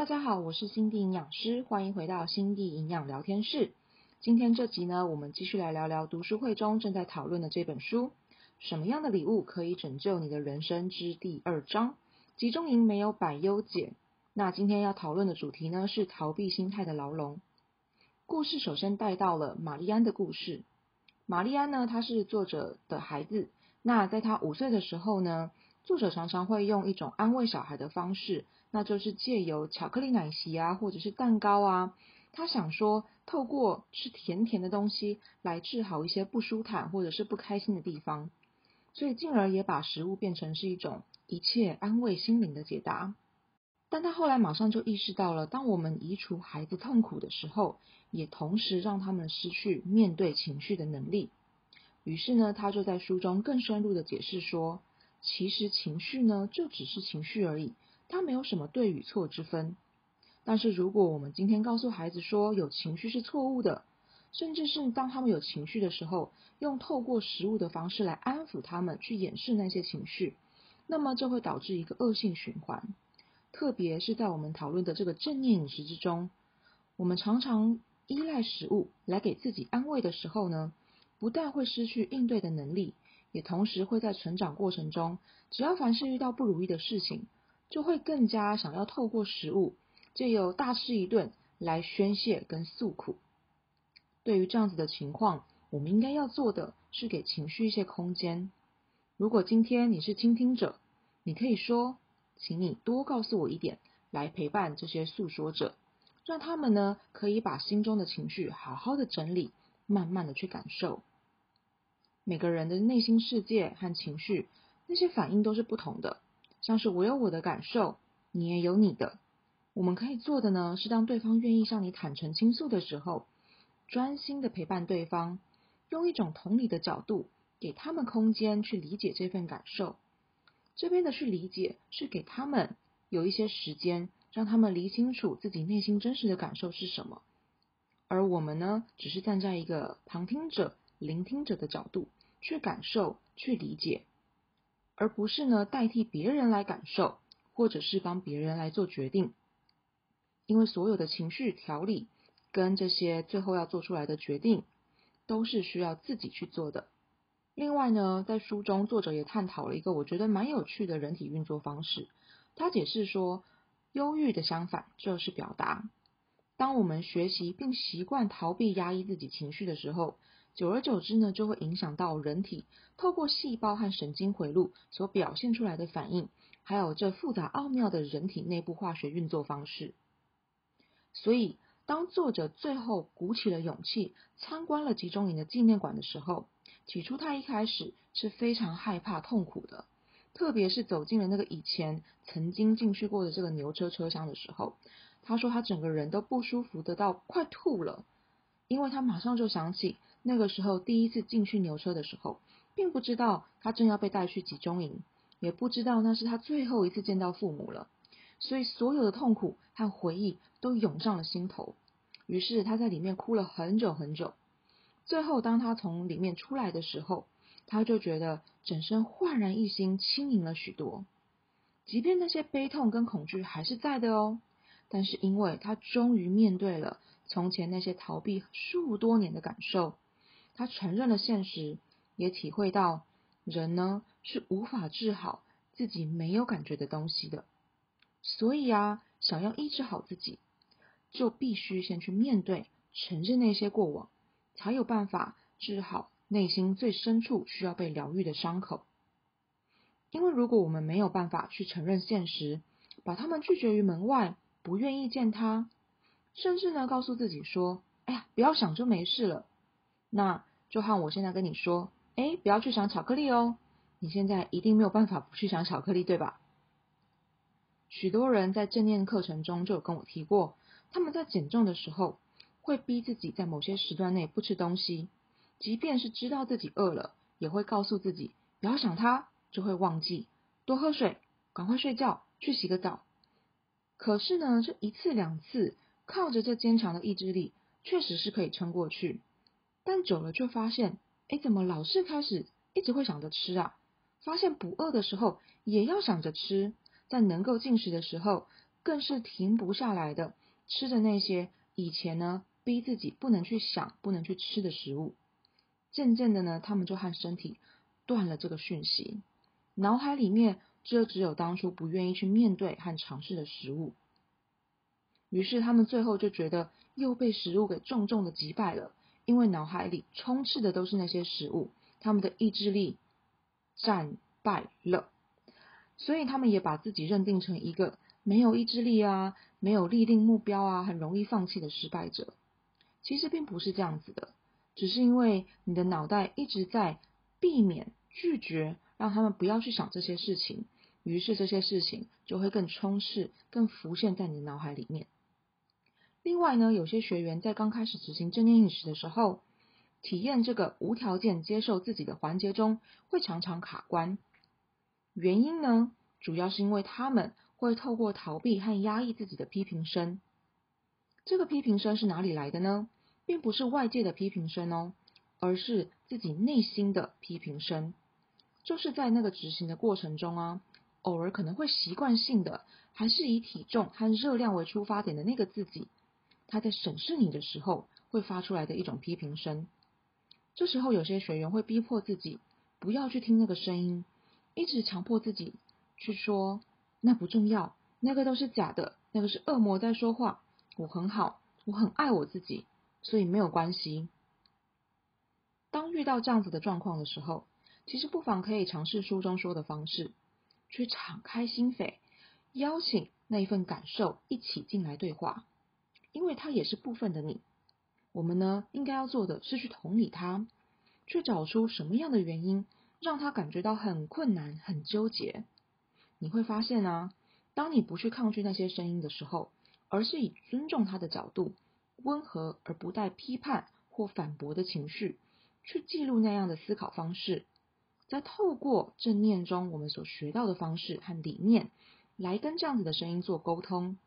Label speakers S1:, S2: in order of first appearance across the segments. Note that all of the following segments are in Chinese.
S1: 大家好，我是心地营养师，欢迎回到心地营养聊天室。今天这集呢，我们继续来聊聊读书会中正在讨论的这本书《什么样的礼物可以拯救你的人生》之第二章：集中营没有百忧解。那今天要讨论的主题呢，是逃避心态的牢笼。故事首先带到了玛丽安的故事。玛丽安呢，她是作者的孩子。那在她五岁的时候呢，作者常常会用一种安慰小孩的方式，那就是借由巧克力奶昔啊，或者是蛋糕啊，他想说，透过吃甜甜的东西来治好一些不舒坦或者是不开心的地方，所以进而也把食物变成是一种一切安慰心灵的解答。但他后来马上就意识到了，当我们移除孩子痛苦的时候，也同时让他们失去面对情绪的能力。于是呢，他就在书中更深入的解释说，其实情绪呢，就只是情绪而已，它没有什么对与错之分。但是如果我们今天告诉孩子说有情绪是错误的，甚至是当他们有情绪的时候，用透过食物的方式来安抚他们，去掩饰那些情绪，那么就会导致一个恶性循环。特别是在我们讨论的这个正念饮食之中，我们常常依赖食物来给自己安慰的时候呢，不但会失去应对的能力。也同时会在成长过程中，只要凡是遇到不如意的事情，就会更加想要透过食物，借由大吃一顿来宣泄跟诉苦。对于这样子的情况，我们应该要做的是给情绪一些空间。如果今天你是倾听者，你可以说：“请你多告诉我一点，来陪伴这些诉说者，让他们呢可以把心中的情绪好好的整理，慢慢的去感受。”每个人的内心世界和情绪，那些反应都是不同的。像是我有我的感受，你也有你的。我们可以做的呢，是当对方愿意向你坦诚倾诉的时候，专心的陪伴对方，用一种同理的角度，给他们空间去理解这份感受。这边的去理解，是给他们有一些时间，让他们理清楚自己内心真实的感受是什么。而我们呢，只是站在一个旁听者、聆听者的角度。去感受、去理解，而不是呢代替别人来感受，或者是帮别人来做决定。因为所有的情绪调理跟这些最后要做出来的决定，都是需要自己去做的。另外呢，在书中作者也探讨了一个我觉得蛮有趣的人体运作方式。他解释说，忧郁的相反就是表达。当我们学习并习惯逃避、压抑自己情绪的时候，久而久之呢，就会影响到人体透过细胞和神经回路所表现出来的反应，还有这复杂奥妙的人体内部化学运作方式。所以，当作者最后鼓起了勇气参观了集中营的纪念馆的时候，起初他一开始是非常害怕、痛苦的，特别是走进了那个以前曾经进去过的这个牛车车厢的时候，他说他整个人都不舒服得到快吐了，因为他马上就想起。那个时候，第一次进去牛车的时候，并不知道他正要被带去集中营，也不知道那是他最后一次见到父母了，所以所有的痛苦和回忆都涌上了心头。于是他在里面哭了很久很久。最后，当他从里面出来的时候，他就觉得整身焕然一新，轻盈了许多。即便那些悲痛跟恐惧还是在的哦，但是因为他终于面对了从前那些逃避数多年的感受。他承认了现实，也体会到人呢是无法治好自己没有感觉的东西的。所以啊，想要医治好自己，就必须先去面对、承认那些过往，才有办法治好内心最深处需要被疗愈的伤口。因为如果我们没有办法去承认现实，把他们拒绝于门外，不愿意见他，甚至呢告诉自己说：“哎呀，不要想就没事了。”那。就和我现在跟你说，哎，不要去想巧克力哦。你现在一定没有办法不去想巧克力，对吧？许多人在正念课程中就有跟我提过，他们在减重的时候会逼自己在某些时段内不吃东西，即便是知道自己饿了，也会告诉自己不要想它，就会忘记多喝水，赶快睡觉，去洗个澡。可是呢，这一次两次靠着这坚强的意志力，确实是可以撑过去。但久了就发现，哎，怎么老是开始一直会想着吃啊？发现不饿的时候也要想着吃，在能够进食的时候，更是停不下来的吃着那些以前呢逼自己不能去想、不能去吃的食物。渐渐的呢，他们就和身体断了这个讯息，脑海里面就只有当初不愿意去面对和尝试的食物。于是他们最后就觉得又被食物给重重的击败了，因为脑海里充斥的都是那些食物，他们的意志力战败了，所以他们也把自己认定成一个没有意志力啊、没有立定目标啊、很容易放弃的失败者。其实并不是这样子的。只是因为你的脑袋一直在避免、拒绝，让他们不要去想这些事情，于是这些事情就会更充斥、更浮现在你的脑海里面。另外呢，有些学员在刚开始执行正念饮食的时候，体验这个无条件接受自己的环节中，会常常卡关。原因呢，主要是因为他们会透过逃避和压抑自己的批评声。这个批评声是哪里来的呢？并不是外界的批评声哦，而是自己内心的批评声。就是在那个执行的过程中啊，偶尔可能会习惯性的，还是以体重和热量为出发点的那个自己，他在审视你的时候会发出来的一种批评声。这时候有些学员会逼迫自己不要去听那个声音，一直强迫自己去说那不重要，那个都是假的，那个是恶魔在说话，我很好，我很爱我自己。所以没有关系。当遇到这样子的状况的时候，其实不妨可以尝试书中说的方式，去敞开心扉，邀请那一份感受一起进来对话，因为他也是部分的你。我们呢，应该要做的是去同理他，去找出什么样的原因让他感觉到很困难、很纠结。你会发现啊，当你不去抗拒那些声音的时候，而是以尊重他的角度。温和而不带批判或反驳的情绪，去记录那样的思考方式，再透过正念中我们所学到的方式和理念，来跟这样子的声音做沟通，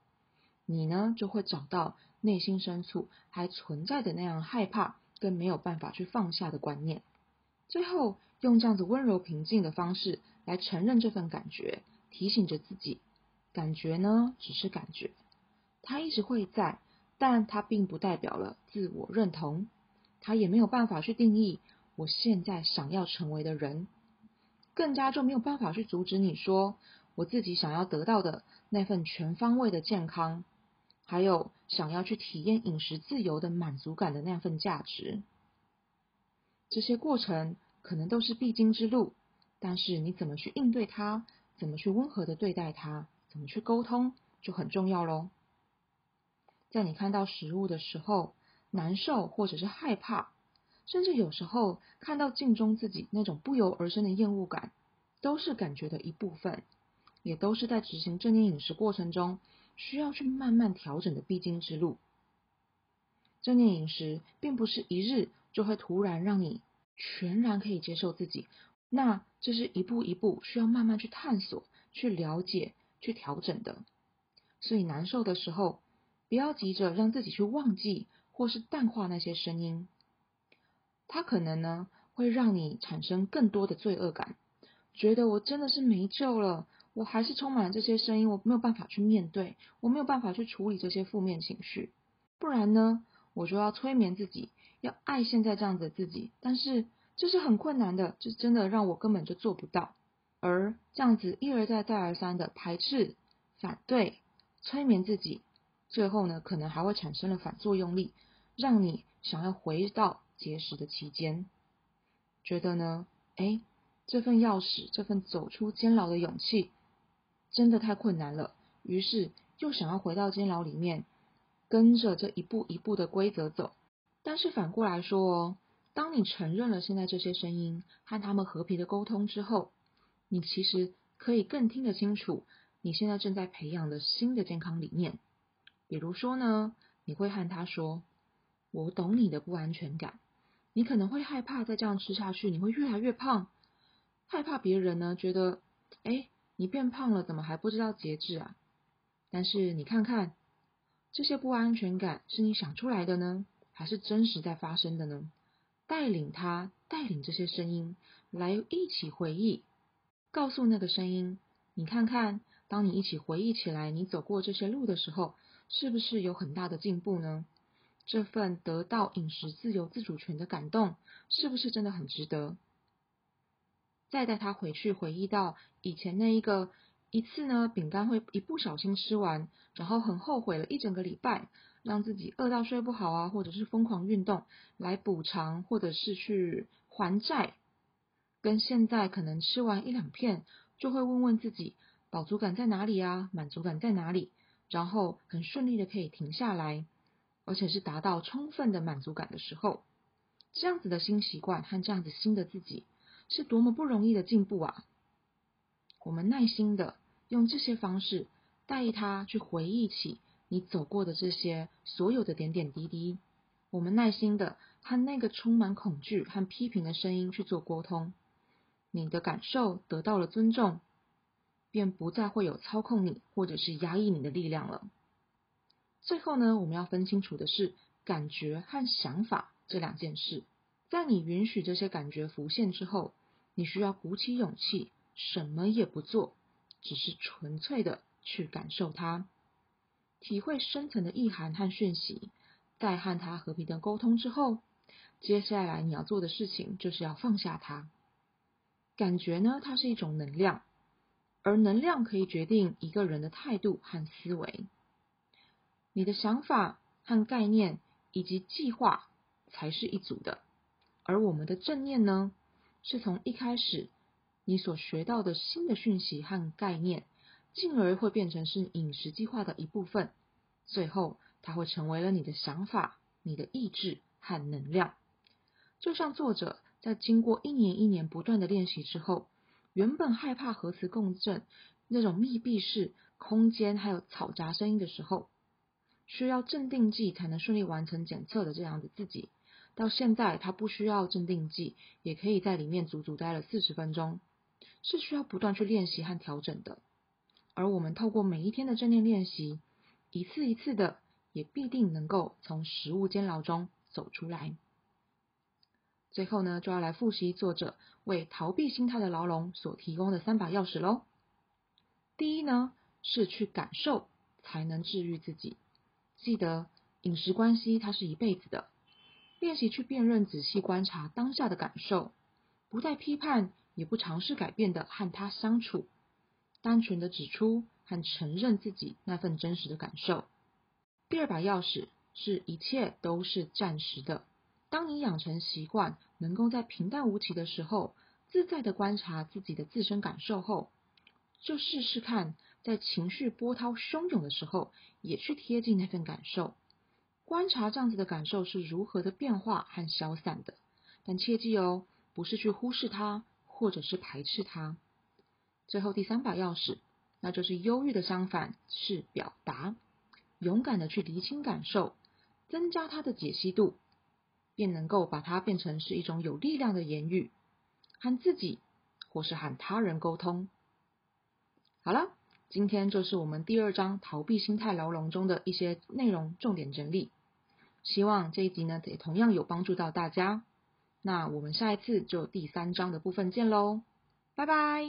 S1: 你呢就会找到内心深处还存在的那样害怕跟没有办法去放下的观念，最后用这样子温柔平静的方式来承认这份感觉，提醒着自己，感觉呢只是感觉，它一直会在。但它并不代表了自我认同，它也没有办法去定义我现在想要成为的人，更加就没有办法去阻止你说我自己想要得到的那份全方位的健康，还有想要去体验饮食自由的满足感的那份价值。这些过程可能都是必经之路，但是你怎么去应对它，怎么去温和的对待它，怎么去沟通，就很重要喽。在你看到食物的时候，难受或者是害怕，甚至有时候看到镜中自己那种不由而生的厌恶感，都是感觉的一部分，也都是在执行正念饮食过程中需要去慢慢调整的必经之路。正念饮食并不是一日就会突然让你全然可以接受自己，那这是一步一步需要慢慢去探索、去了解、去调整的。所以难受的时候，不要急着让自己去忘记或是淡化那些声音，它可能呢会让你产生更多的罪恶感，觉得我真的是没救了，我还是充满了这些声音，我没有办法去面对，我没有办法去处理这些负面情绪，不然呢，我就要催眠自己，要爱现在这样子的自己，但是这是很困难的，这真的让我根本就做不到，而这样子一而再再而三的排斥、反对、催眠自己。最后呢，可能还会产生了反作用力，让你想要回到节食的期间，觉得呢，哎，这份钥匙，这份走出监牢的勇气，真的太困难了。于是又想要回到监牢里面，跟着这一步一步的规则走。但是反过来说哦，当你承认了现在这些声音，和他们和平的沟通之后，你其实可以更听得清楚，你现在正在培养的新的健康理念。比如说呢，你会和他说：“我懂你的不安全感，你可能会害怕再这样吃下去，你会越来越胖，害怕别人呢觉得，哎，你变胖了，怎么还不知道节制啊？但是你看看，这些不安全感是你想出来的呢，还是真实在发生的呢？带领他，带领这些声音来一起回忆，告诉那个声音，你看看。”当你一起回忆起来你走过这些路的时候，是不是有很大的进步呢？这份得到饮食自由自主权的感动，是不是真的很值得？再带他回去回忆到以前那一个一次呢，饼干会一不小心吃完，然后很后悔了一整个礼拜，让自己饿到睡不好啊，或者是疯狂运动来补偿，或者是去还债，跟现在可能吃完一两片就会问问自己饱足感在哪里啊，满足感在哪里，然后很顺利的可以停下来。而且是达到充分的满足感的时候，这样子的新习惯和这样子新的自己，是多么不容易的进步啊！我们耐心的用这些方式带他去回忆起你走过的这些所有的点点滴滴。我们耐心的和那个充满恐惧和批评的声音去做沟通，你的感受得到了尊重，便不再会有操控你或者是压抑你的力量了。最后呢，我们要分清楚的是感觉和想法这两件事。在你允许这些感觉浮现之后，你需要鼓起勇气，什么也不做，只是纯粹的去感受它，体会深层的意涵和讯息。在和它和平的沟通之后，接下来你要做的事情就是要放下它。感觉呢，它是一种能量，而能量可以决定一个人的态度和思维。你的想法和概念以及计划才是一组的，而我们的正念呢，是从一开始你所学到的新的讯息和概念，进而会变成是饮食计划的一部分，最后它会成为了你的想法、你的意志和能量。就像作者在经过一年一年不断的练习之后，原本害怕核磁共振那种密闭式空间还有嘈杂声音的时候。需要镇定剂才能顺利完成检测的这样的自己，到现在他不需要镇定剂，也可以在里面足足待了四十分钟，是需要不断去练习和调整的。而我们透过每一天的正念练习，一次一次的，也必定能够从食物监牢中走出来。最后呢，就要来复习作者为逃避心态的牢笼所提供的三把钥匙喽。第一呢，是去感受，才能治愈自己。记得饮食关系，它是一辈子的。练习去辨认、仔细观察当下的感受，不带批判，也不尝试改变的和他相处，单纯的指出和承认自己那份真实的感受。第二把钥匙是一切都是暂时的。当你养成习惯，能够在平淡无奇的时候，自在的观察自己的自身感受后，就试试看。在情绪波涛汹涌的时候，也去贴近那份感受，观察这样子的感受是如何的变化和消散的。但切记哦，不是去忽视它，或者是排斥它。最后第三把钥匙，那就是忧郁的相反是表达，勇敢的去厘清感受，增加它的解析度，便能够把它变成是一种有力量的言语，和自己或是和他人沟通。好了。今天就是我们第二章逃避心态牢笼中的一些内容重点整理，希望这一集呢也同样有帮助到大家。那我们下一次就第三章的部分见喽，拜拜。